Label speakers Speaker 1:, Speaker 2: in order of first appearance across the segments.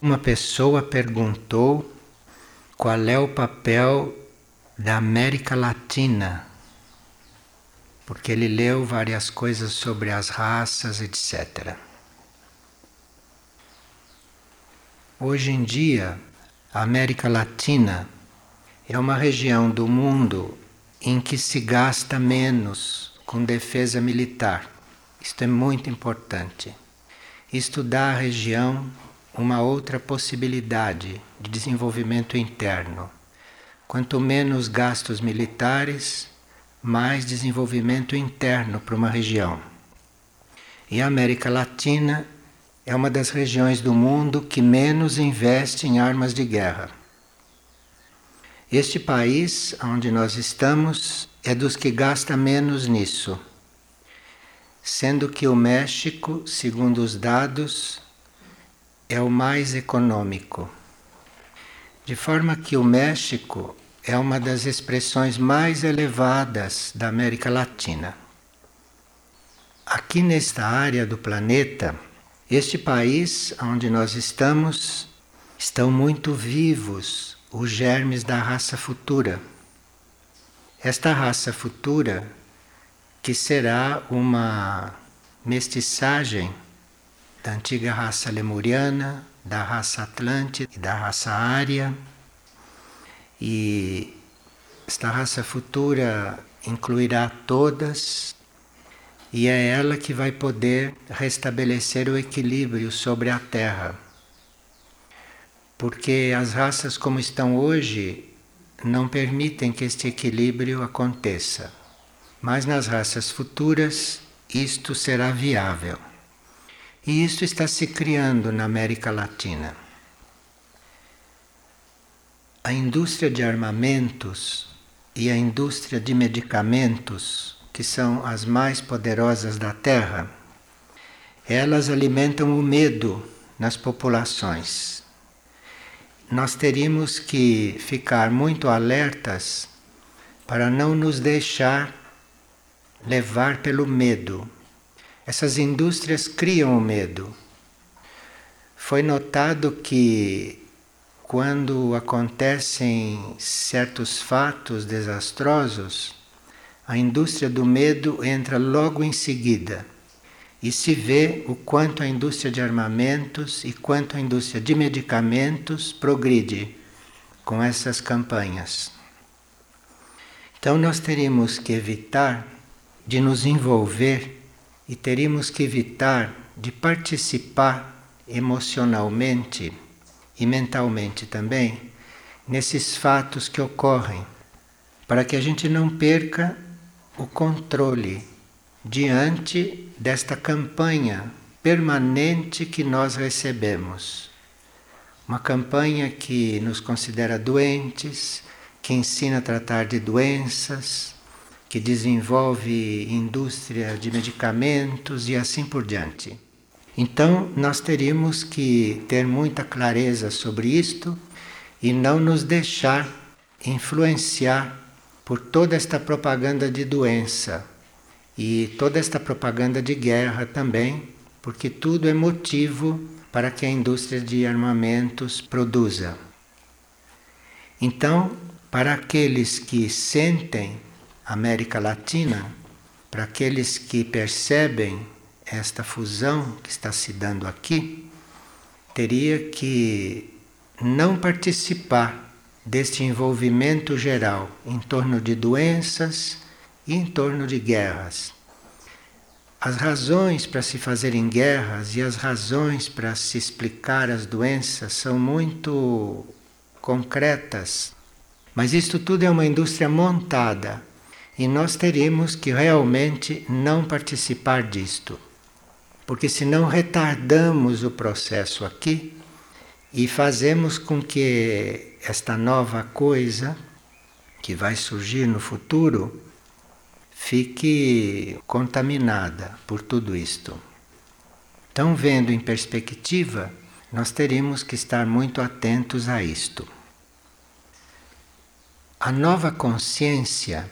Speaker 1: Uma pessoa perguntou qual é o papel da América Latina, porque ele leu várias coisas sobre as raças, etc. Hoje em dia, a América Latina é uma região do mundo em que se gasta menos com defesa militar. Isto é muito importante. Dá à região uma outra possibilidade de desenvolvimento interno. Quanto menos gastos militares, mais desenvolvimento interno para uma região. E a América Latina é uma das regiões do mundo que menos investe em armas de guerra. Este país onde nós estamos é dos que gasta menos nisso sendo que o México, segundo os dados, é o mais econômico. De forma que o México é uma das expressões mais elevadas da América Latina. Aqui nesta área do planeta, este país onde nós estamos, estão muito vivos os germes da raça futura. Esta raça futura que será uma mestiçagem da antiga raça lemuriana, da raça atlântida e da raça ária. E esta raça futura incluirá todas e é ela que vai poder restabelecer o equilíbrio sobre a Terra. Porque as raças como estão hoje não permitem que este equilíbrio aconteça. Mas nas raças futuras isto será viável. E isto está se criando na América Latina. A indústria de armamentos e a indústria de medicamentos, que são as mais poderosas da Terra, elas alimentam o medo nas populações. Nós teríamos que ficar muito alertas para não nos deixar levar pelo medo. Essas indústrias criam o medo. Foi notado que quando acontecem certos fatos desastrosos, a indústria do medo entra logo em seguida. E se vê o quanto a indústria de armamentos e quanto a indústria de medicamentos progride com essas campanhas. Então nós teríamos que evitar de nos envolver e teríamos que evitar de participar emocionalmente e mentalmente também nesses fatos que ocorrem, para que a gente não perca o controle diante desta campanha permanente que nós recebemos. Uma campanha que nos considera doentes, que ensina a tratar de doenças, que desenvolve indústria de medicamentos e assim por diante. Então, nós teríamos que ter muita clareza sobre isto e não nos deixar influenciar por toda esta propaganda de doença e toda esta propaganda de guerra também, porque tudo é motivo para que a indústria de armamentos produza. Então, para aqueles que sentem América Latina, para aqueles que percebem esta fusão que está se dando aqui, teria que não participar deste envolvimento geral em torno de doenças e em torno de guerras. As razões para se fazerem guerras e as razões para se explicar as doenças são muito concretas, mas isto tudo é uma indústria montada e nós teríamos que realmente não participar disto. Porque senão retardamos o processo aqui e fazemos com que esta nova coisa que vai surgir no futuro fique contaminada por tudo isto. Então, vendo em perspectiva, nós teríamos que estar muito atentos a isto. A nova consciência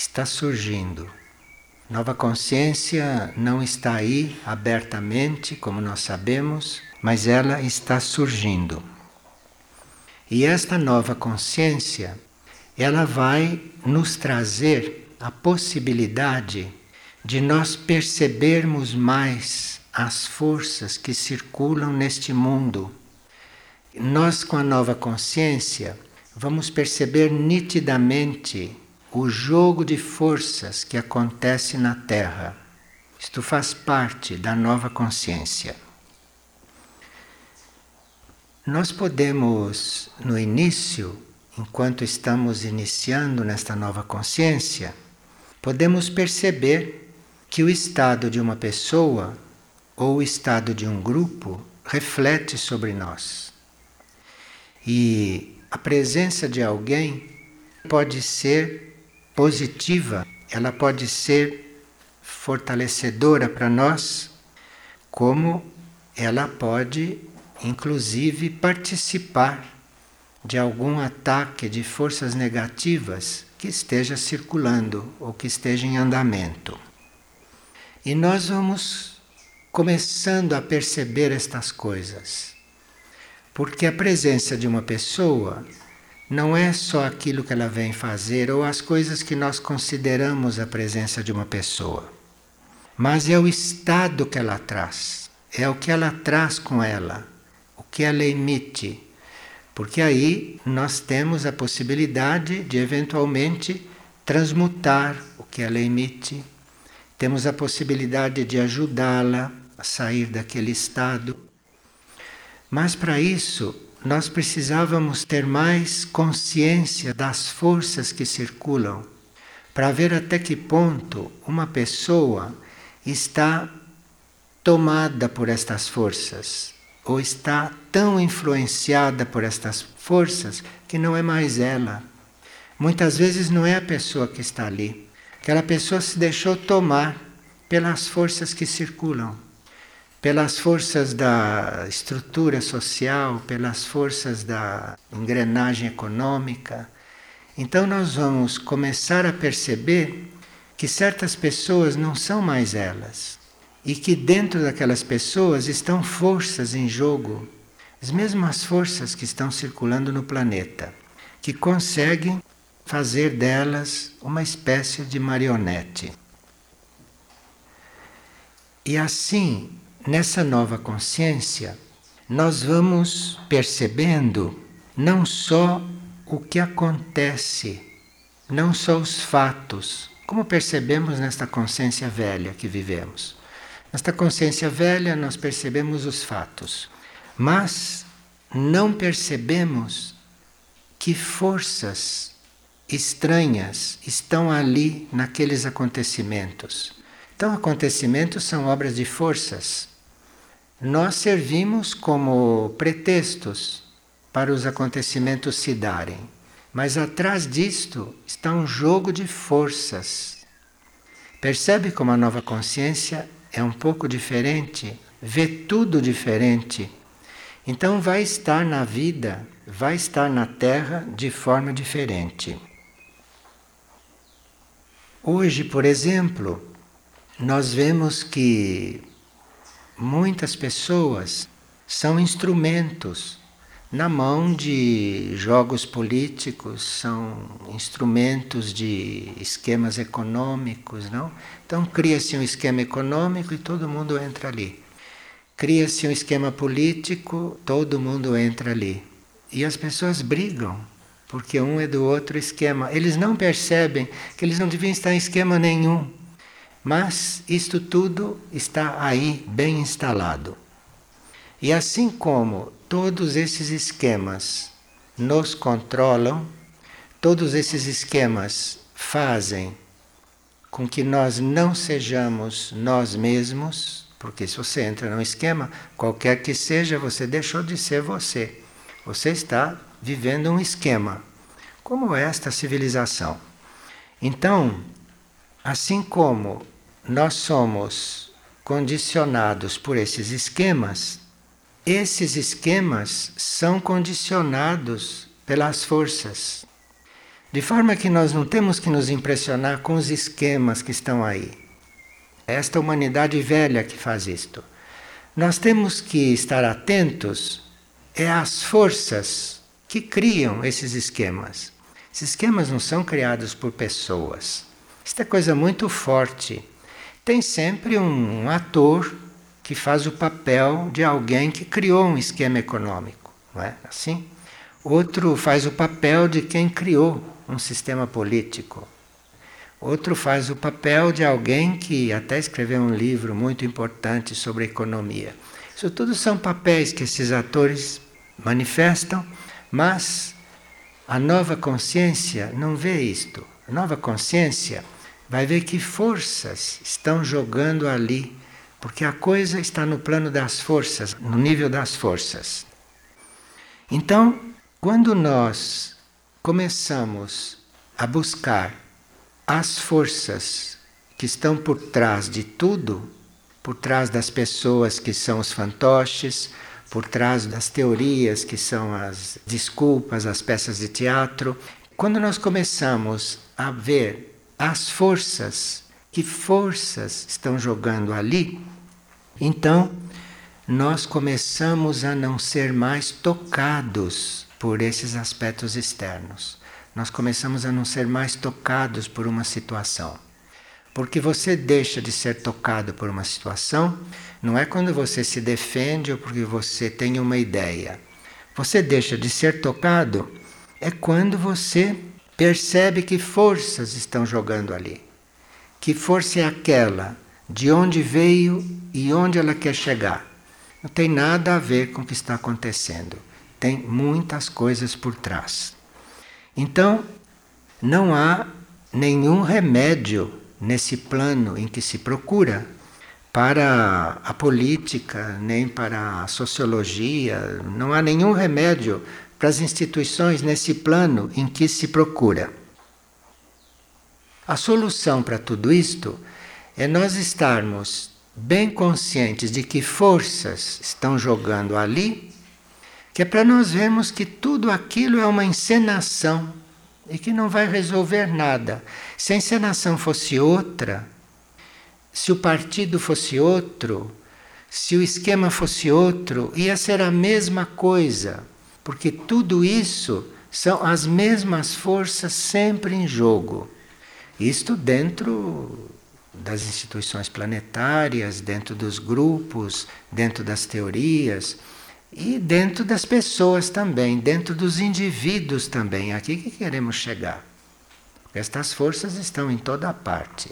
Speaker 1: está surgindo. Nova consciência não está aí abertamente, como nós sabemos, mas ela está surgindo. E esta nova consciência, ela vai nos trazer a possibilidade de nós percebermos mais as forças que circulam neste mundo. Nós, com a nova consciência, vamos perceber nitidamente o jogo de forças que acontece na Terra. Isto faz parte da nova consciência. Nós podemos, no início, enquanto estamos iniciando nesta nova consciência, podemos perceber que o estado de uma pessoa ou o estado de um grupo reflete sobre nós. E a presença de alguém pode ser positiva, ela pode ser fortalecedora para nós, como ela pode, inclusive, participar de algum ataque de forças negativas que esteja circulando ou que esteja em andamento. E nós vamos começando a perceber estas coisas. Porque a presença de uma pessoa não é só aquilo que ela vem fazer ou as coisas que nós consideramos a presença de uma pessoa, mas é o estado que ela traz, é o que ela traz com ela, o que ela emite. Porque aí nós temos a possibilidade de eventualmente transmutar o que ela emite temos a possibilidade de ajudá-la a sair daquele estado. Mas para isso, nós precisávamos ter mais consciência das forças que circulam, para ver até que ponto uma pessoa está tomada por estas forças, ou está tão influenciada por estas forças que não é mais ela. Muitas vezes não é a pessoa que está ali, Aquela pessoa se deixou tomar pelas forças que circulam, pelas forças da estrutura social, pelas forças da engrenagem econômica. Então nós vamos começar a perceber que certas pessoas não são mais elas e que dentro daquelas pessoas estão forças em jogo, as mesmas forças que estão circulando no planeta, que conseguem fazer delas uma espécie de marionete. E assim, nessa nova consciência, nós vamos percebendo não só o que acontece, não só os fatos, como percebemos nesta consciência velha que vivemos. Nesta consciência velha, nós percebemos os fatos, mas não percebemos que forças estranhas estão ali naqueles acontecimentos. Então, acontecimentos são obras de forças. Nós servimos como pretextos para os acontecimentos se darem, mas atrás disto está um jogo de forças. Percebe como a nova consciência é um pouco diferente, vê tudo diferente. Então, vai estar na vida, vai estar na Terra de forma diferente. Hoje, por exemplo, nós vemos que muitas pessoas são instrumentos na mão de jogos políticos, são instrumentos de esquemas econômicos, não? Então cria-se um esquema econômico e todo mundo entra ali. Cria-se um esquema político, todo mundo entra ali. E as pessoas brigam porque um é do outro esquema. Eles não percebem que eles não deviam estar em esquema nenhum, mas isto tudo está aí bem instalado. E assim como todos esses esquemas nos controlam, todos esses esquemas fazem com que nós não sejamos nós mesmos, porque se você entra num esquema, qualquer que seja, você deixou de ser você. Você está vivendo um esquema, como esta civilização. Então, assim como nós somos condicionados por esses esquemas, esses esquemas são condicionados pelas forças. De forma que nós não temos que nos impressionar com os esquemas que estão aí. É esta humanidade velha que faz isto. Nós temos que estar atentos é às forças que criam esses esquemas. Esses esquemas não são criados por pessoas. Isso é coisa muito forte. Tem sempre um, um ator que faz o papel de alguém que criou um esquema econômico, não é assim? Outro faz o papel de quem criou um sistema político. Outro faz o papel de alguém que até escreveu um livro muito importante sobre economia. Isso tudo são papéis que esses atores manifestam, mas a nova consciência não vê isto. A nova consciência vai ver que forças estão jogando ali, porque a coisa está no plano das forças, no nível das forças. Então, quando nós começamos a buscar as forças que estão por trás de tudo, por trás das pessoas que são os fantoches, por trás das teorias que são as desculpas, as peças de teatro. Quando nós começamos a ver as forças, que forças estão jogando ali, então nós começamos a não ser mais tocados por esses aspectos externos. Nós começamos a não ser mais tocados por uma situação. Porque você deixa de ser tocado por uma situação, não é quando você se defende ou porque você tem uma ideia. Você deixa de ser tocado é quando você percebe que forças estão jogando ali. Que força é aquela? De onde veio e onde ela quer chegar? Não tem nada a ver com o que está acontecendo. Tem muitas coisas por trás. Então, não há nenhum remédio nesse plano em que se procura para a política, nem para a sociologia, não há nenhum remédio para as instituições nesse plano em que se procura. A solução para tudo isto é nós estarmos bem conscientes de que forças estão jogando ali, que é para nós vermos que tudo aquilo é uma encenação e que não vai resolver nada. Se a encenação fosse outra, se o partido fosse outro, se o esquema fosse outro, ia ser a mesma coisa, porque tudo isso são as mesmas forças sempre em jogo. Isto dentro das instituições planetárias, dentro dos grupos, dentro das teorias. E dentro das pessoas também, dentro dos indivíduos também, aqui que queremos chegar. Estas forças estão em toda parte.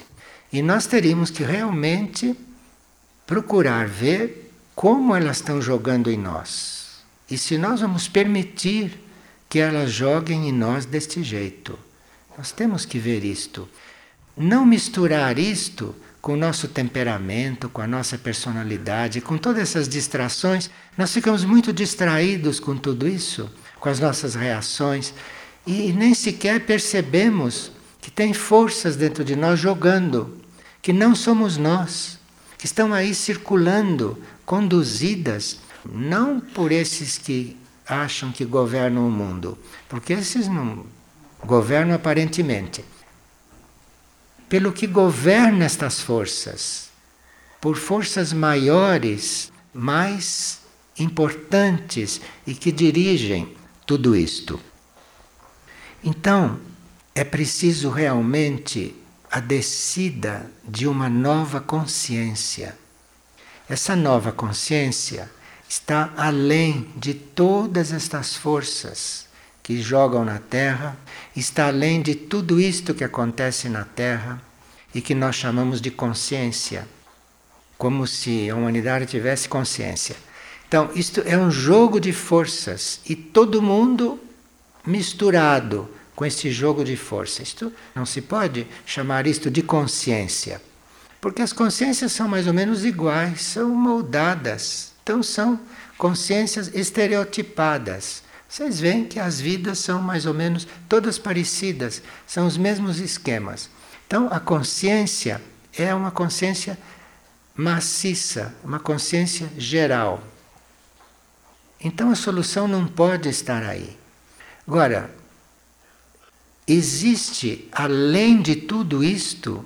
Speaker 1: E nós teríamos que realmente procurar ver como elas estão jogando em nós. E se nós vamos permitir que elas joguem em nós deste jeito. Nós temos que ver isto. Não misturar isto com o nosso temperamento, com a nossa personalidade, com todas essas distrações, nós ficamos muito distraídos com tudo isso, com as nossas reações, e nem sequer percebemos que tem forças dentro de nós jogando, que não somos nós, que estão aí circulando, conduzidas, não por esses que acham que governam o mundo, porque esses não governam aparentemente pelo que governa estas forças, por forças maiores, mais importantes e que dirigem tudo isto. Então, é preciso realmente a descida de uma nova consciência. Essa nova consciência está além de todas estas forças que jogam na Terra, está além de tudo isto que acontece na Terra e que nós chamamos de consciência, como se a humanidade tivesse consciência. Então, isto é um jogo de forças e todo mundo misturado com esse jogo de forças. Isto não se pode chamar isto de consciência, porque as consciências são mais ou menos iguais, são moldadas, então são consciências estereotipadas. Vocês veem que as vidas são mais ou menos todas parecidas, são os mesmos esquemas. Então, a consciência é uma consciência maciça, uma consciência geral. Então, a solução não pode estar aí. Agora, existe, além de tudo isto,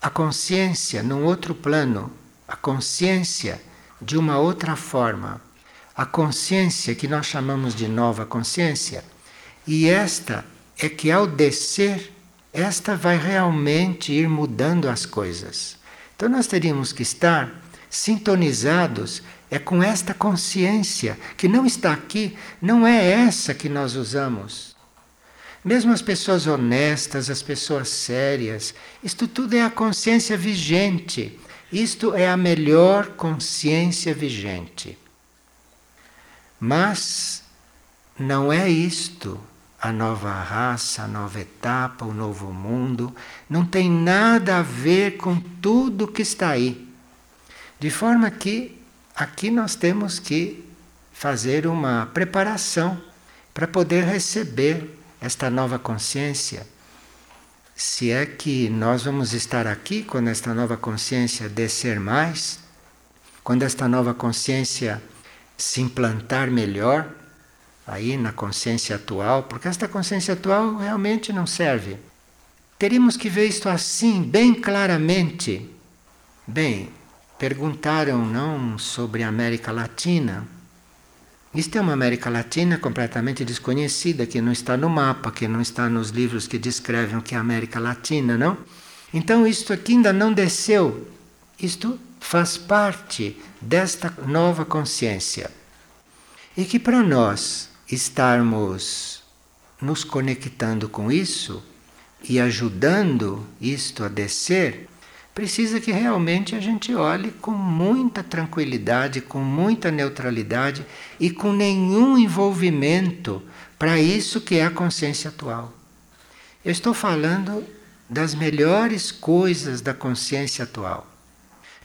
Speaker 1: a consciência num outro plano, a consciência de uma outra forma. A consciência que nós chamamos de nova consciência, e esta é que ao descer, esta vai realmente ir mudando as coisas. Então nós teríamos que estar sintonizados é com esta consciência que não está aqui, não é essa que nós usamos. Mesmo as pessoas honestas, as pessoas sérias, isto tudo é a consciência vigente. Isto é a melhor consciência vigente. Mas não é isto a nova raça, a nova etapa, o novo mundo. Não tem nada a ver com tudo que está aí. De forma que aqui nós temos que fazer uma preparação para poder receber esta nova consciência. Se é que nós vamos estar aqui quando esta nova consciência descer mais, quando esta nova consciência se implantar melhor aí na consciência atual, porque esta consciência atual realmente não serve. Teríamos que ver isto assim, bem claramente. Bem, perguntaram não sobre a América Latina. Isto é uma América Latina completamente desconhecida, que não está no mapa, que não está nos livros que descrevem o que é a América Latina, não? Então, isto aqui ainda não desceu. Isto faz parte desta nova consciência. E que para nós estarmos nos conectando com isso e ajudando isto a descer, precisa que realmente a gente olhe com muita tranquilidade, com muita neutralidade e com nenhum envolvimento para isso que é a consciência atual. Eu estou falando das melhores coisas da consciência atual.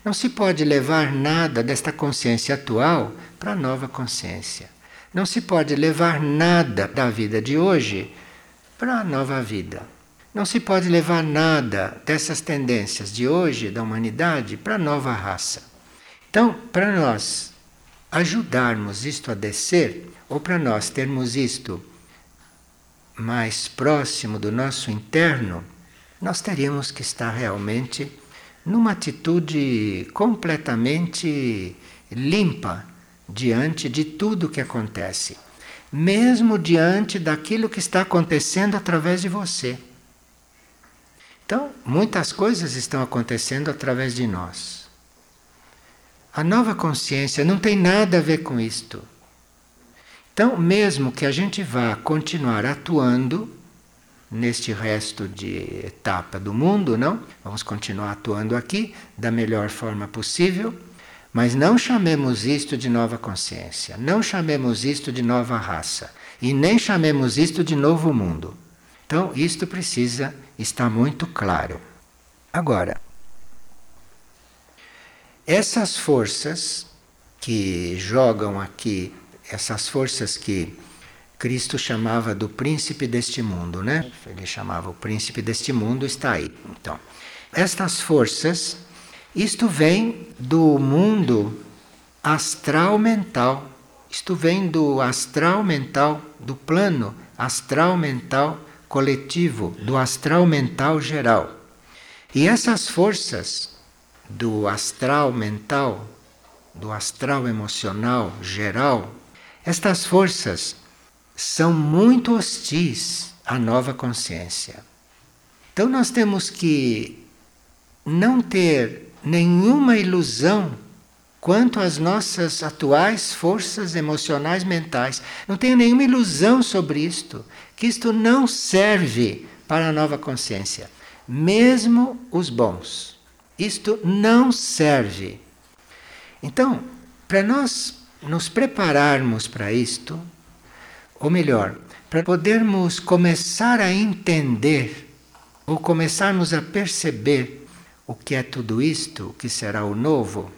Speaker 1: Não se pode levar nada desta consciência atual para a nova consciência. Não se pode levar nada da vida de hoje para a nova vida. Não se pode levar nada dessas tendências de hoje da humanidade para a nova raça. Então, para nós ajudarmos isto a descer, ou para nós termos isto mais próximo do nosso interno, nós teríamos que estar realmente numa atitude completamente limpa diante de tudo que acontece, mesmo diante daquilo que está acontecendo através de você. Então, muitas coisas estão acontecendo através de nós. A nova consciência não tem nada a ver com isto. Então, mesmo que a gente vá continuar atuando neste resto de etapa do mundo, não? Vamos continuar atuando aqui da melhor forma possível, mas não chamemos isto de nova consciência, não chamemos isto de nova raça e nem chamemos isto de novo mundo. Então, isto precisa estar muito claro. Agora, essas forças que jogam aqui, essas forças que Cristo chamava do príncipe deste mundo, né? Ele chamava o príncipe deste mundo, está aí. Então, estas forças, isto vem do mundo astral mental. Isto vem do astral mental, do plano astral mental coletivo, do astral mental geral. E essas forças do astral mental, do astral emocional geral, estas forças são muito hostis à nova consciência. Então nós temos que não ter nenhuma ilusão quanto às nossas atuais forças emocionais mentais. Não tenho nenhuma ilusão sobre isto, que isto não serve para a nova consciência, mesmo os bons. Isto não serve. Então, para nós nos prepararmos para isto, ou melhor, para podermos começar a entender ou começarmos a perceber o que é tudo isto, o que será o novo,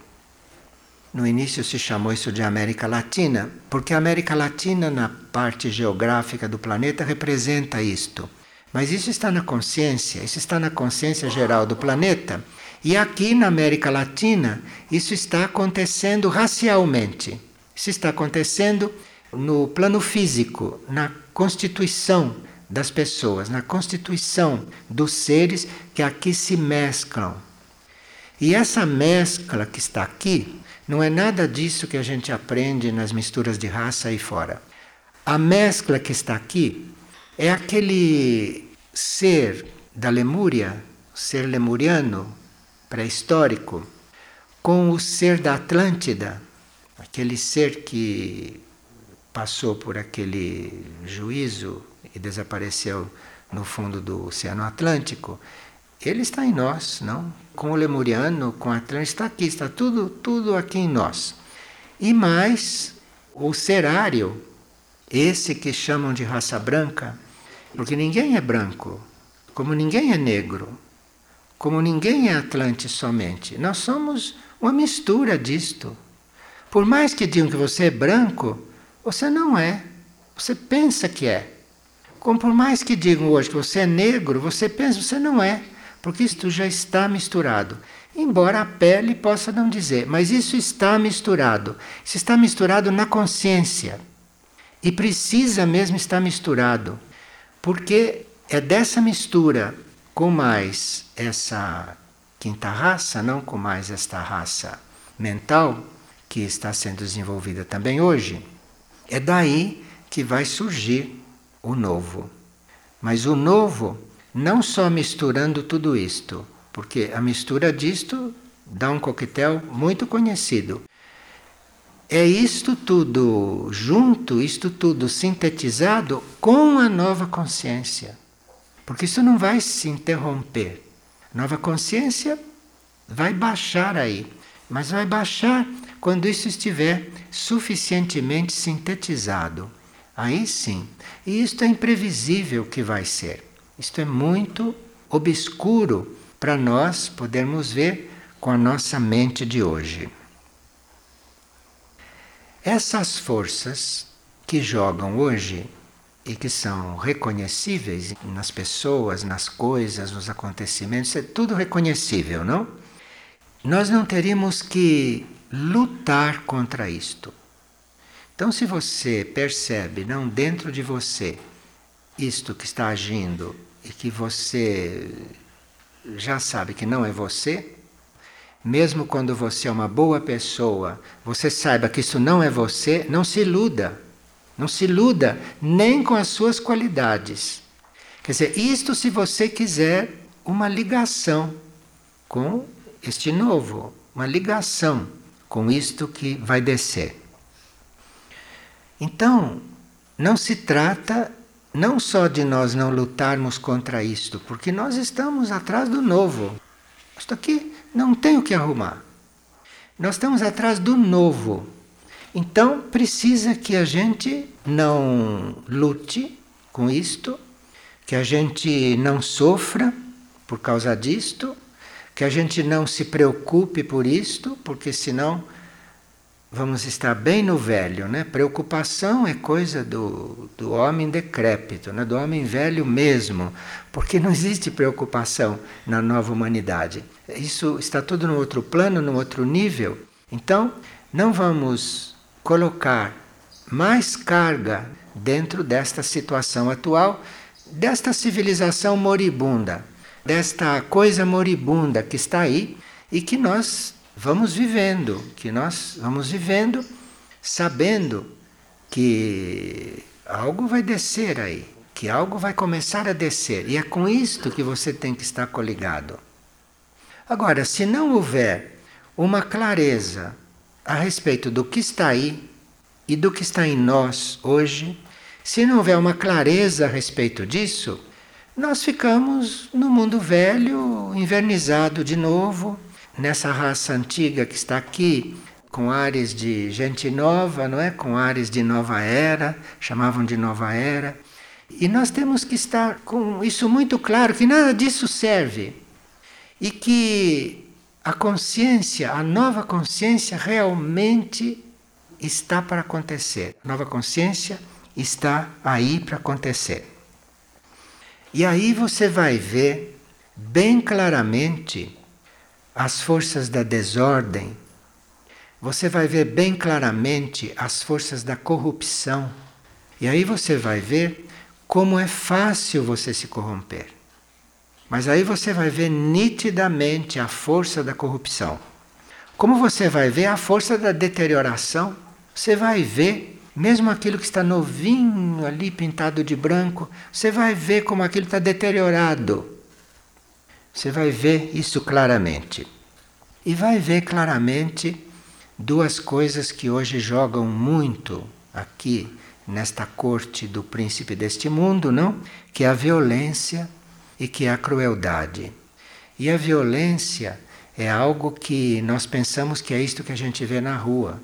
Speaker 1: no início se chamou isso de América Latina, porque a América Latina, na parte geográfica do planeta, representa isto. Mas isso está na consciência, isso está na consciência geral do planeta. E aqui na América Latina, isso está acontecendo racialmente. Isso está acontecendo no plano físico, na constituição das pessoas, na constituição dos seres que aqui se mesclam. E essa mescla que está aqui não é nada disso que a gente aprende nas misturas de raça aí fora. A mescla que está aqui é aquele ser da Lemúria, ser lemuriano, pré-histórico, com o ser da Atlântida, aquele ser que passou por aquele juízo e desapareceu no fundo do Oceano Atlântico, ele está em nós, não? Com o lemuriano, com a Atlântida, está aqui, está tudo, tudo aqui em nós. E mais o serário, esse que chamam de raça branca, porque ninguém é branco, como ninguém é negro, como ninguém é Atlante somente. Nós somos uma mistura disto. Por mais que digam que você é branco, você não é. Você pensa que é. Como por mais que digam hoje que você é negro, você pensa que você não é, porque isto já está misturado. Embora a pele possa não dizer, mas isso está misturado. Isso está misturado na consciência. E precisa mesmo estar misturado. Porque é dessa mistura com mais essa quinta raça, não com mais esta raça mental que está sendo desenvolvida também hoje, é daí que vai surgir o novo. Mas o novo não só misturando tudo isto, porque a mistura disto dá um coquetel muito conhecido. É isto tudo junto, isto tudo sintetizado com a nova consciência. Porque isso não vai se interromper. Nova consciência vai baixar aí, mas vai baixar quando isso estiver suficientemente sintetizado. Aí sim. E isto é imprevisível que vai ser. Isto é muito obscuro para nós podermos ver com a nossa mente de hoje. Essas forças que jogam hoje e que são reconhecíveis nas pessoas, nas coisas, nos acontecimentos, é tudo reconhecível, não? Nós não teríamos que lutar contra isto. Então, se você percebe, não dentro de você, isto que está agindo e que você já sabe que não é você, mesmo quando você é uma boa pessoa, você saiba que isso não é você, não se iluda. Não se iluda nem com as suas qualidades. Quer dizer, isto se você quiser uma ligação com este novo, uma ligação com isto que vai descer. Então, não se trata não só de nós não lutarmos contra isto, porque nós estamos atrás do novo. Isto aqui não tem o que arrumar. Nós estamos atrás do novo. Então precisa que a gente não lute com isto, que a gente não sofra por causa disto, que a gente não se preocupe por isto, porque senão vamos estar bem no velho, né? Preocupação é coisa do, do homem decrépito, né? do homem velho mesmo, porque não existe preocupação na nova humanidade. Isso está tudo no outro plano, no outro nível. Então, não vamos colocar mais carga dentro desta situação atual, desta civilização moribunda, desta coisa moribunda que está aí e que nós vamos vivendo, que nós vamos vivendo sabendo que algo vai descer aí, que algo vai começar a descer, e é com isto que você tem que estar coligado. Agora, se não houver uma clareza a respeito do que está aí e do que está em nós hoje, se não houver uma clareza a respeito disso, nós ficamos no mundo velho, invernizado de novo, nessa raça antiga que está aqui, com ares de gente nova, não é? Com ares de nova era, chamavam de nova era. E nós temos que estar com isso muito claro que nada disso serve. E que a consciência, a nova consciência realmente está para acontecer. A nova consciência está aí para acontecer. E aí você vai ver bem claramente as forças da desordem, você vai ver bem claramente as forças da corrupção. E aí você vai ver como é fácil você se corromper. Mas aí você vai ver nitidamente a força da corrupção. Como você vai ver a força da deterioração, você vai ver mesmo aquilo que está novinho ali, pintado de branco, você vai ver como aquilo está deteriorado. Você vai ver isso claramente. E vai ver claramente duas coisas que hoje jogam muito aqui nesta corte do príncipe deste mundo, não? Que é a violência e que é a crueldade. E a violência é algo que nós pensamos que é isto que a gente vê na rua.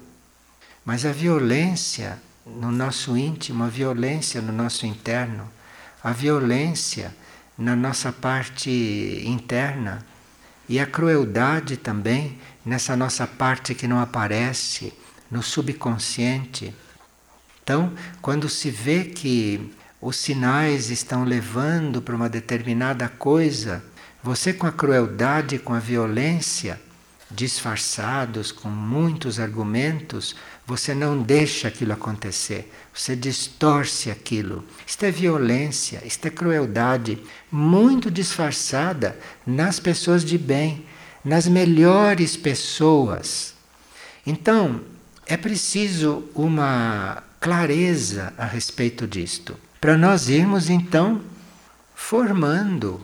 Speaker 1: Mas a violência no nosso íntimo, a violência no nosso interno, a violência na nossa parte interna e a crueldade também nessa nossa parte que não aparece, no subconsciente. Então, quando se vê que os sinais estão levando para uma determinada coisa, você com a crueldade, com a violência, disfarçados com muitos argumentos, você não deixa aquilo acontecer, você distorce aquilo. Isto é violência, isto é crueldade, muito disfarçada nas pessoas de bem, nas melhores pessoas. Então, é preciso uma clareza a respeito disto, para nós irmos então formando,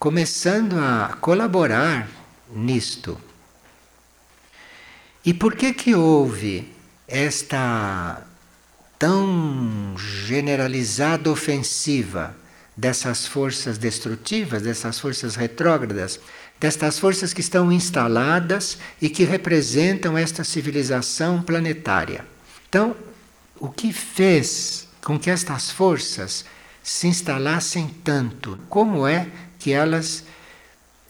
Speaker 1: começando a colaborar nisto. E por que que houve esta tão generalizada ofensiva dessas forças destrutivas, dessas forças retrógradas, destas forças que estão instaladas e que representam esta civilização planetária? Então, o que fez com que estas forças se instalassem tanto? Como é que elas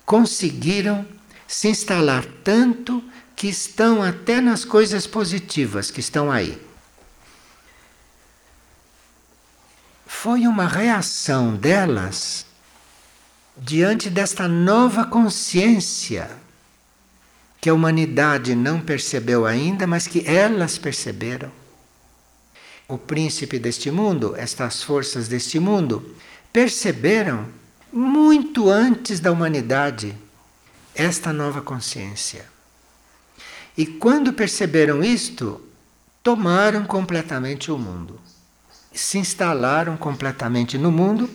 Speaker 1: conseguiram se instalar tanto que estão até nas coisas positivas que estão aí? Foi uma reação delas diante desta nova consciência que a humanidade não percebeu ainda, mas que elas perceberam o príncipe deste mundo, estas forças deste mundo, perceberam muito antes da humanidade esta nova consciência. E quando perceberam isto, tomaram completamente o mundo. Se instalaram completamente no mundo,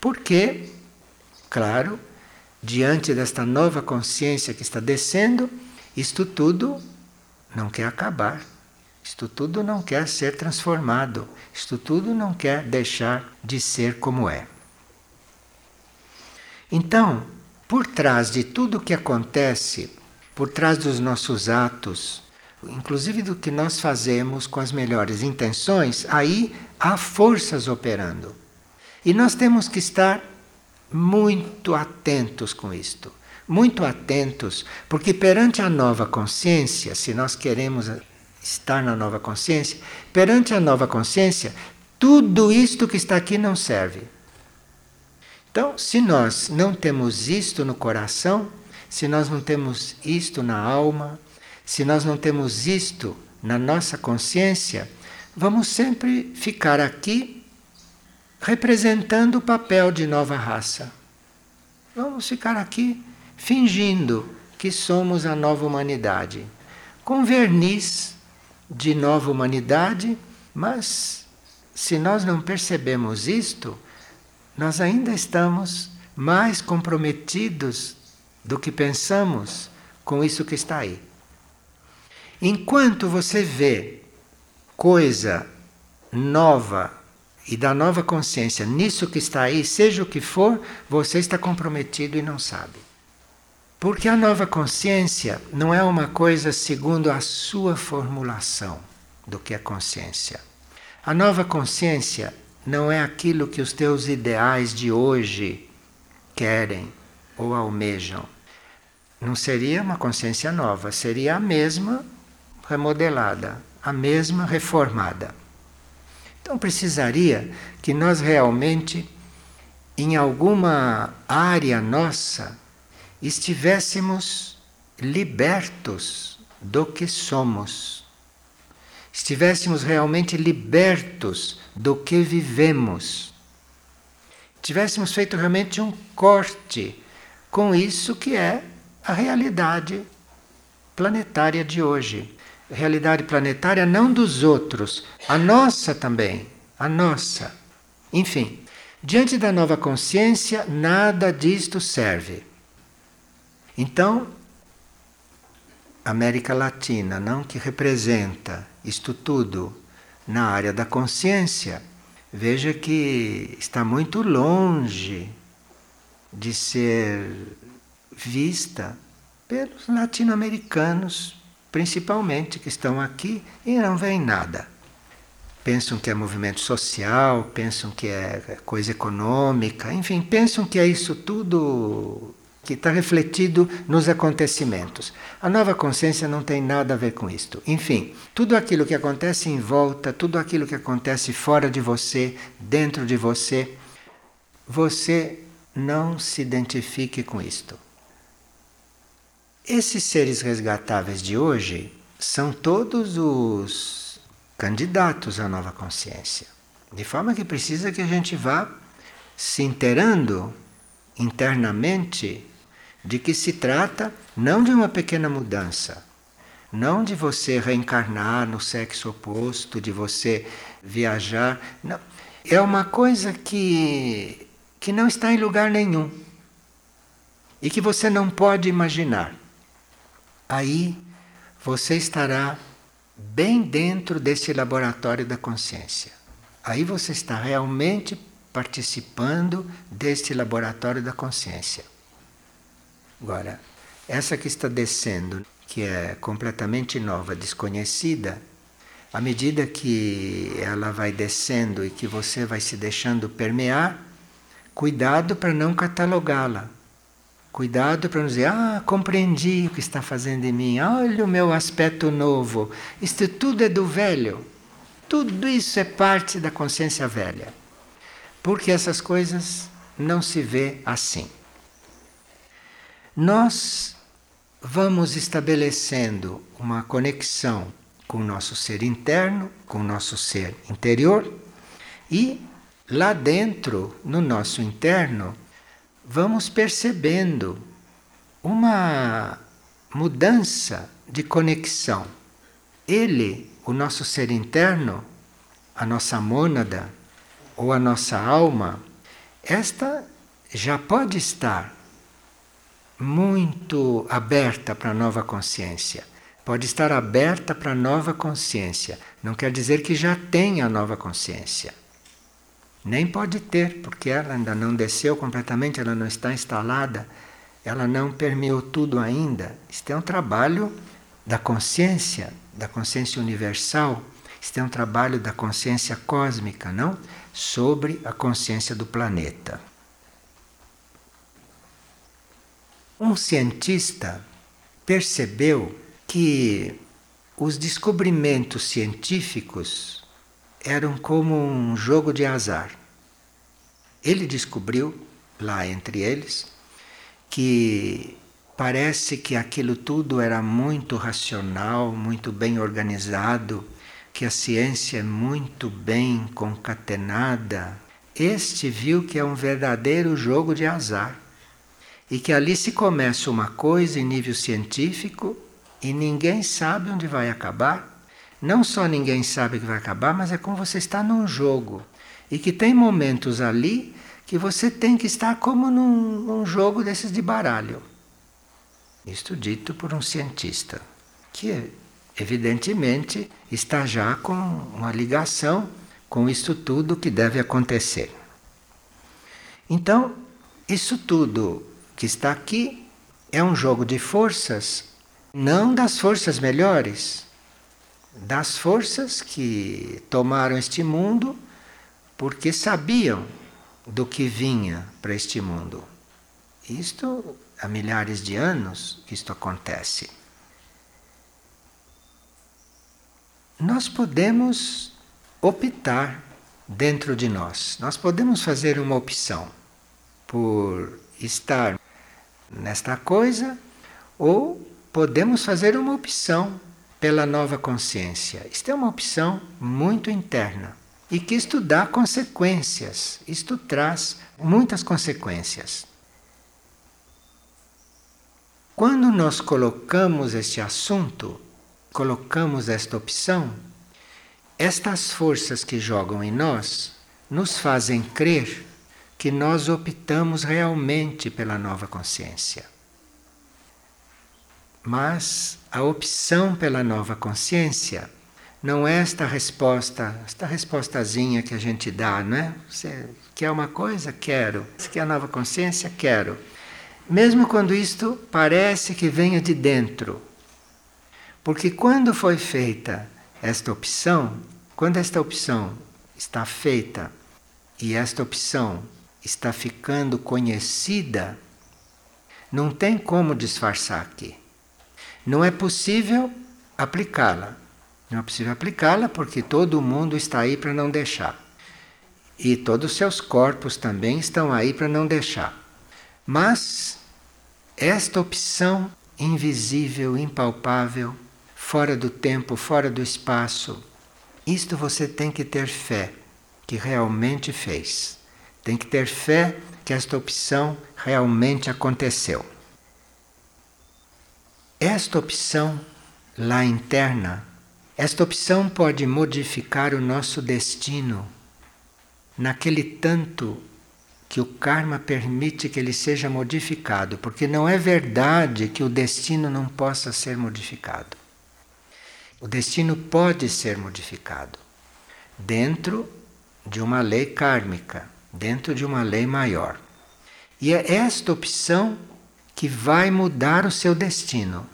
Speaker 1: porque, claro, diante desta nova consciência que está descendo, isto tudo não quer acabar. Isto tudo não quer ser transformado, isto tudo não quer deixar de ser como é. Então, por trás de tudo o que acontece, por trás dos nossos atos, inclusive do que nós fazemos com as melhores intenções, aí há forças operando. E nós temos que estar muito atentos com isto. Muito atentos, porque perante a nova consciência, se nós queremos estar na nova consciência, perante a nova consciência, tudo isto que está aqui não serve. Então, se nós não temos isto no coração, se nós não temos isto na alma, se nós não temos isto na nossa consciência, vamos sempre ficar aqui representando o papel de nova raça. Vamos ficar aqui fingindo que somos a nova humanidade, com verniz de nova humanidade, mas se nós não percebemos isto, nós ainda estamos mais comprometidos do que pensamos com isso que está aí. Enquanto você vê coisa nova e da nova consciência nisso que está aí, seja o que for, você está comprometido e não sabe. Porque a nova consciência não é uma coisa segundo a sua formulação do que é consciência. A nova consciência não é aquilo que os teus ideais de hoje querem ou almejam. Não seria uma consciência nova, seria a mesma remodelada, a mesma reformada. Então precisaria que nós realmente, em alguma área nossa, estivéssemos libertos do que somos, estivéssemos realmente libertos do que vivemos. tivéssemos feito realmente um corte com isso que é a realidade planetária de hoje. Realidade planetária não dos outros, a nossa também, a nossa. Enfim, diante da nova consciência, nada disto serve. Então, América Latina, não que representa isto tudo na área da consciência, veja que está muito longe de ser vista pelos latino-americanos, principalmente, que estão aqui e não veem nada. Pensam que é movimento social, pensam que é coisa econômica, enfim, pensam que é isso tudo que está refletido nos acontecimentos. A nova consciência não tem nada a ver com isto. Enfim, tudo aquilo que acontece em volta, tudo aquilo que acontece fora de você, dentro de você, você não se identifique com isto. Esses seres resgatáveis de hoje são todos os candidatos à nova consciência. De forma que precisa que a gente vá se inteirando internamente de que se trata não de uma pequena mudança, não de você reencarnar no sexo oposto, de você viajar. Não. É uma coisa que, que não está em lugar nenhum e que você não pode imaginar. Aí você estará bem dentro desse laboratório da consciência. Aí você está realmente participando deste laboratório da consciência. Agora, essa que está descendo, que é completamente nova, desconhecida, à medida que ela vai descendo e que você vai se deixando permear, cuidado para não catalogá-la. Cuidado para não dizer, ah, compreendi o que está fazendo em mim, olha o meu aspecto novo. Isto tudo é do velho. Tudo isso é parte da consciência velha. Porque essas coisas não se vê assim nós vamos estabelecendo uma conexão com o nosso ser interno, com o nosso ser interior e lá dentro, no nosso interno, vamos percebendo uma mudança de conexão. Ele, o nosso ser interno, a nossa mônada ou a nossa alma, esta já pode estar muito aberta para a nova consciência. Pode estar aberta para a nova consciência. Não quer dizer que já tenha a nova consciência. Nem pode ter, porque ela ainda não desceu completamente, ela não está instalada, ela não permeou tudo ainda. Isto é um trabalho da consciência, da consciência universal. Isto é um trabalho da consciência cósmica, não? Sobre a consciência do planeta. Um cientista percebeu que os descobrimentos científicos eram como um jogo de azar. Ele descobriu, lá entre eles, que parece que aquilo tudo era muito racional, muito bem organizado, que a ciência é muito bem concatenada. Este viu que é um verdadeiro jogo de azar e que ali se começa uma coisa em nível científico e ninguém sabe onde vai acabar. Não só ninguém sabe que vai acabar, mas é como você está num jogo e que tem momentos ali que você tem que estar como num, num jogo desses de baralho. Isto dito por um cientista, que evidentemente está já com uma ligação com isso tudo que deve acontecer. Então, isso tudo que está aqui é um jogo de forças, não das forças melhores, das forças que tomaram este mundo porque sabiam do que vinha para este mundo. Isto há milhares de anos que isto acontece. Nós podemos optar dentro de nós. Nós podemos fazer uma opção por estar nesta coisa, ou podemos fazer uma opção pela nova consciência. Isto é uma opção muito interna. E que isto dá consequências, isto traz muitas consequências. Quando nós colocamos este assunto, colocamos esta opção, estas forças que jogam em nós nos fazem crer que nós optamos realmente pela nova consciência. Mas a opção pela nova consciência não é esta resposta, esta respostazinha que a gente dá, né? Você quer uma coisa? Quero. Você quer a nova consciência? Quero. Mesmo quando isto parece que venha de dentro. Porque quando foi feita esta opção, quando esta opção está feita e esta opção está ficando conhecida, não tem como disfarçar aqui. Não é possível aplicá-la. Não é possível aplicá-la porque todo mundo está aí para não deixar. E todos os seus corpos também estão aí para não deixar. Mas esta opção invisível, impalpável, fora do tempo, fora do espaço, isto você tem que ter fé que realmente fez. Tem que ter fé que esta opção realmente aconteceu. Esta opção lá interna, esta opção pode modificar o nosso destino naquele tanto que o karma permite que ele seja modificado, porque não é verdade que o destino não possa ser modificado. O destino pode ser modificado dentro de uma lei kármica, dentro de uma lei maior. E é esta opção que vai mudar o seu destino.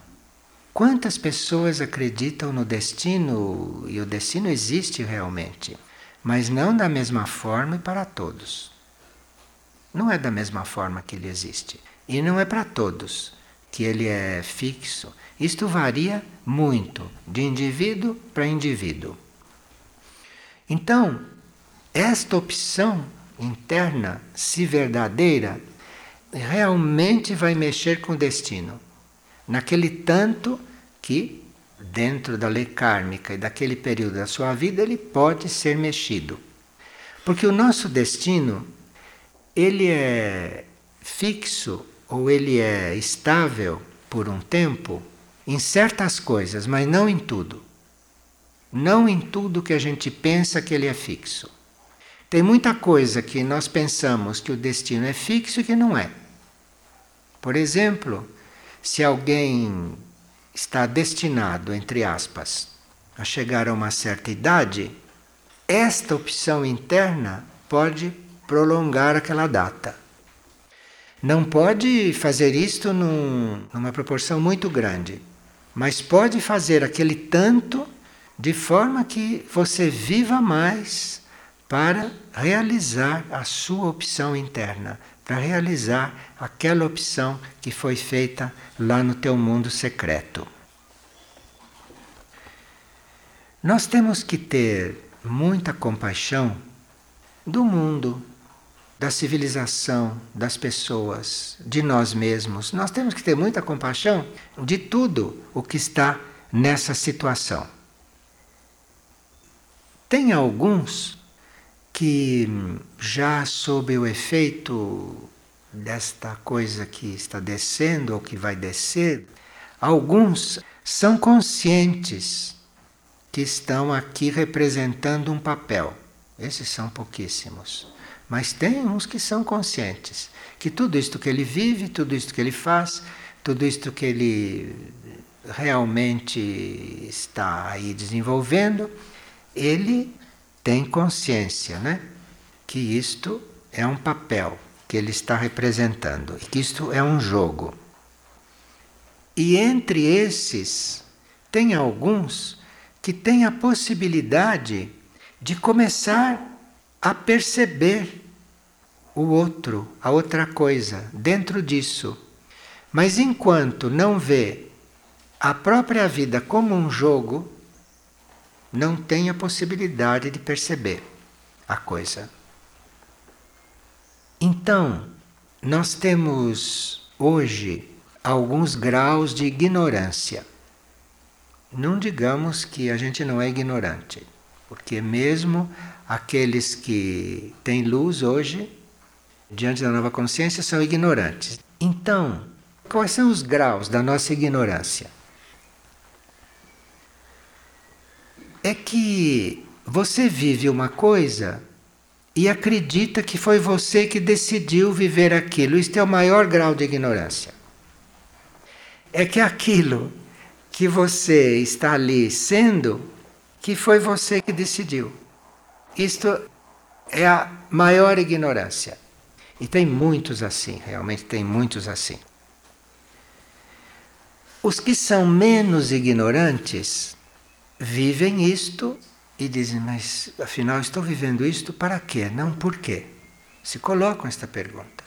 Speaker 1: Quantas pessoas acreditam no destino e o destino existe realmente, mas não da mesma forma e para todos. Não é da mesma forma que ele existe. E não é para todos que ele é fixo. Isto varia muito de indivíduo para indivíduo. Então, esta opção interna, se verdadeira, realmente vai mexer com o destino. Naquele tanto que, dentro da lei kármica e daquele período da sua vida, ele pode ser mexido. Porque o nosso destino ele é fixo ou ele é estável por um tempo em certas coisas, mas não em tudo. Não em tudo que a gente pensa que ele é fixo. Tem muita coisa que nós pensamos que o destino é fixo e que não é. Por exemplo, se alguém está destinado, entre aspas, a chegar a uma certa idade, esta opção interna pode prolongar aquela data. Não pode fazer isto num, numa proporção muito grande, mas pode fazer aquele tanto de forma que você viva mais para realizar a sua opção interna, para realizar aquela opção que foi feita lá no teu mundo secreto. Nós temos que ter muita compaixão do mundo, da civilização, das pessoas, de nós mesmos. Nós temos que ter muita compaixão de tudo o que está nessa situação. Tem alguns que, já sob o efeito desta coisa que está descendo ou que vai descer, alguns são conscientes que estão aqui representando um papel. Esses são pouquíssimos. Mas tem uns que são conscientes que tudo isto que ele vive, tudo isto que ele faz, tudo isto que ele realmente está aí desenvolvendo, ele tem consciência, né? Que isto é um papel que ele está representando e que isto é um jogo. E entre esses, tem alguns que têm a possibilidade de começar a perceber o outro, a outra coisa, dentro disso. Mas enquanto não vê a própria vida como um jogo, não tem a possibilidade de perceber a coisa. Então, nós temos hoje alguns graus de ignorância. Não digamos que a gente não é ignorante, porque mesmo aqueles que têm luz hoje, diante da nova consciência, são ignorantes. Então, quais são os graus da nossa ignorância? É que você vive uma coisa e acredita que foi você que decidiu viver aquilo. Isto é o maior grau de ignorância. É que aquilo que você está ali sendo, que foi você que decidiu. Isto é a maior ignorância. E tem muitos assim, realmente tem muitos assim. Os que são menos ignorantes vivem isto e dizem, mas afinal estou vivendo isto para quê? Não por quê? Se colocam esta pergunta.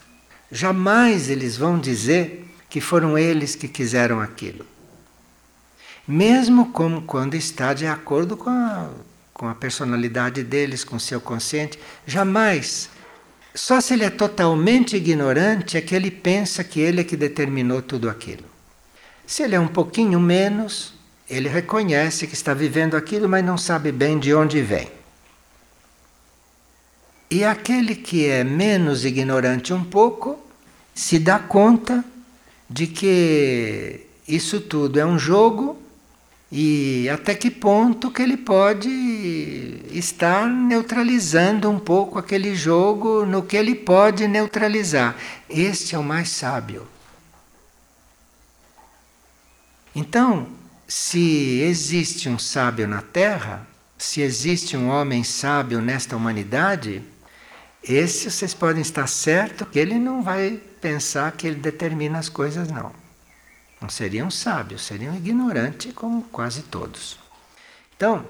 Speaker 1: Jamais eles vão dizer que foram eles que quiseram aquilo. Mesmo como quando está de acordo com a, com a personalidade deles, com o seu consciente, jamais. Só se ele é totalmente ignorante é que ele pensa que ele é que determinou tudo aquilo. Se ele é um pouquinho menos, ele reconhece que está vivendo aquilo, mas não sabe bem de onde vem. E aquele que é menos ignorante um pouco se dá conta de que isso tudo é um jogo e até que ponto que ele pode estar neutralizando um pouco aquele jogo no que ele pode neutralizar. Este é o mais sábio. Então, se existe um sábio na Terra, se existe um homem sábio nesta humanidade, esse vocês podem estar certo que ele não vai pensar que ele determina as coisas, não. Não seria um sábio, seria um ignorante, como quase todos. Então,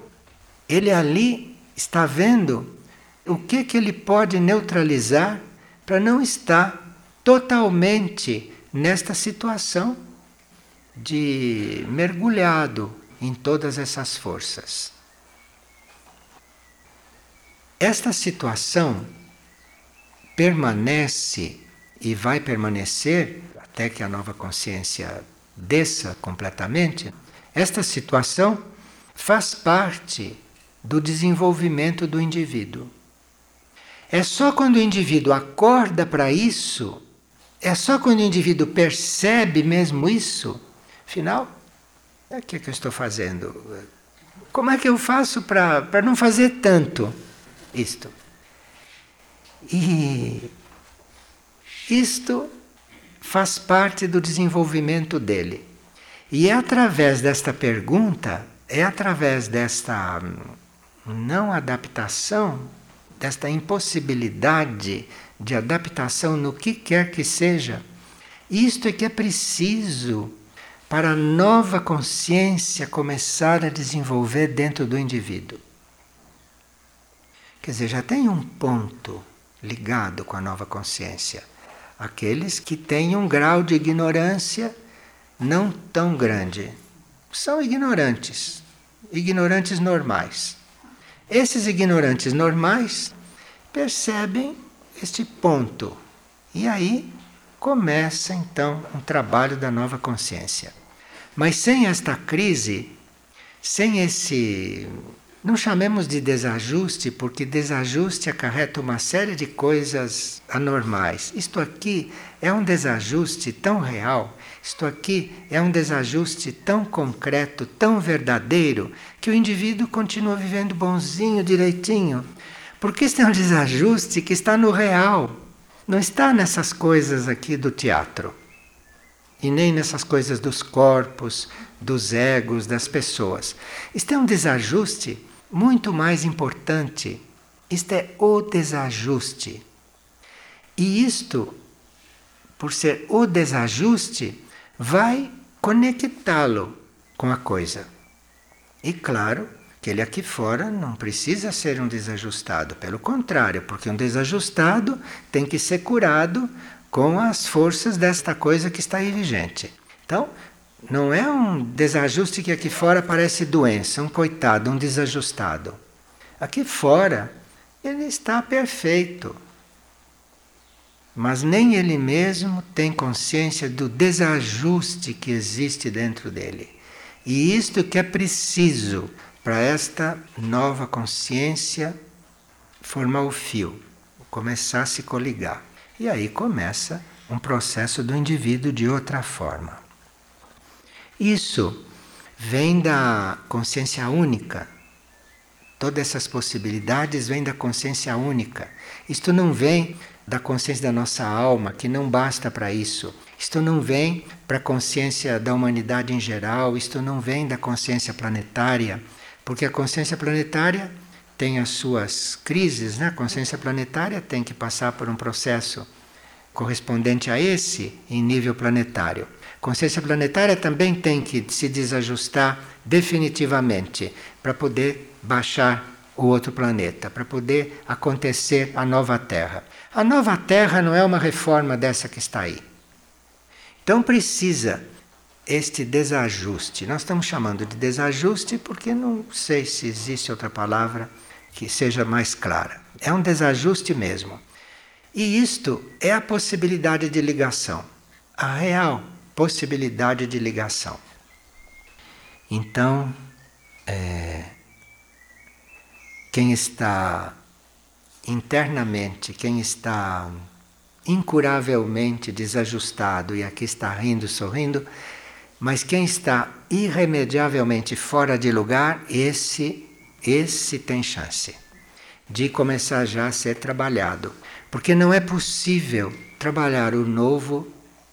Speaker 1: ele ali está vendo o que, que ele pode neutralizar para não estar totalmente nesta situação de mergulhado em todas essas forças. Esta situação permanece e vai permanecer até que a nova consciência desça completamente. Esta situação faz parte do desenvolvimento do indivíduo. É só quando o indivíduo acorda para isso, é só quando o indivíduo percebe mesmo isso, Afinal, o que, é que eu estou fazendo? Como é que eu faço para não fazer tanto isto? E isto faz parte do desenvolvimento dele. E é através desta pergunta, é através desta não adaptação, desta impossibilidade de adaptação no que quer que seja, isto é que é preciso para a nova consciência começar a desenvolver dentro do indivíduo. Quer dizer, já tem um ponto ligado com a nova consciência. Aqueles que têm um grau de ignorância não tão grande. São ignorantes, ignorantes normais. Esses ignorantes normais percebem este ponto. E aí começa então um trabalho da nova consciência. Mas sem esta crise, sem esse. Não chamemos de desajuste, porque desajuste acarreta uma série de coisas anormais. Isto aqui é um desajuste tão real, isto aqui é um desajuste tão concreto, tão verdadeiro, que o indivíduo continua vivendo bonzinho, direitinho. Porque este é um desajuste que está no real, não está nessas coisas aqui do teatro e nem nessas coisas dos corpos, dos egos, das pessoas. Isto é um desajuste muito mais importante. Isto é o desajuste. E isto, por ser o desajuste, vai conectá-lo com a coisa. E claro que ele aqui fora não precisa ser um desajustado, pelo contrário, porque um desajustado tem que ser curado com as forças desta coisa que está aí vigente. Então, não é um desajuste que aqui fora parece doença, um coitado, um desajustado. Aqui fora, ele está perfeito. Mas nem ele mesmo tem consciência do desajuste que existe dentro dele. E isto que é preciso para esta nova consciência formar o fio, começar a se coligar. E aí começa um processo do indivíduo de outra forma. Isso vem da consciência única. Todas essas possibilidades vêm da consciência única. Isto não vem da consciência da nossa alma, que não basta para isso. Isto não vem para a consciência da humanidade em geral, isto não vem da consciência planetária, porque a consciência planetária tem as suas crises, né? A consciência planetária tem que passar por um processo correspondente a esse em nível planetário. Consciência planetária também tem que se desajustar definitivamente para poder baixar o outro planeta, para poder acontecer a nova Terra. A nova Terra não é uma reforma dessa que está aí. Então precisa este desajuste. Nós estamos chamando de desajuste porque não sei se existe outra palavra que seja mais clara. É um desajuste mesmo. E isto é a possibilidade de ligação, a real possibilidade de ligação. Então, é, quem está internamente, quem está incuravelmente desajustado e aqui está rindo, sorrindo, mas quem está irremediavelmente fora de lugar, esse esse tem chance de começar já a ser trabalhado, porque não é possível trabalhar o novo,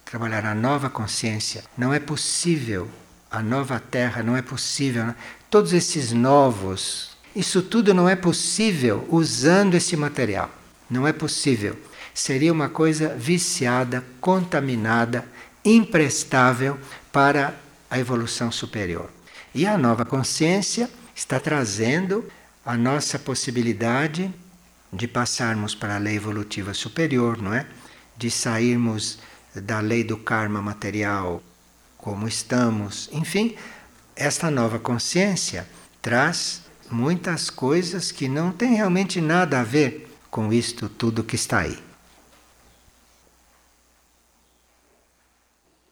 Speaker 1: trabalhar a nova consciência, não é possível a nova terra, não é possível todos esses novos isso tudo não é possível usando esse material. Não é possível. Seria uma coisa viciada, contaminada, imprestável para a evolução superior. E a nova consciência está trazendo a nossa possibilidade de passarmos para a lei evolutiva superior, não é? De sairmos da lei do karma material como estamos. Enfim, esta nova consciência traz muitas coisas que não têm realmente nada a ver com isto tudo que está aí.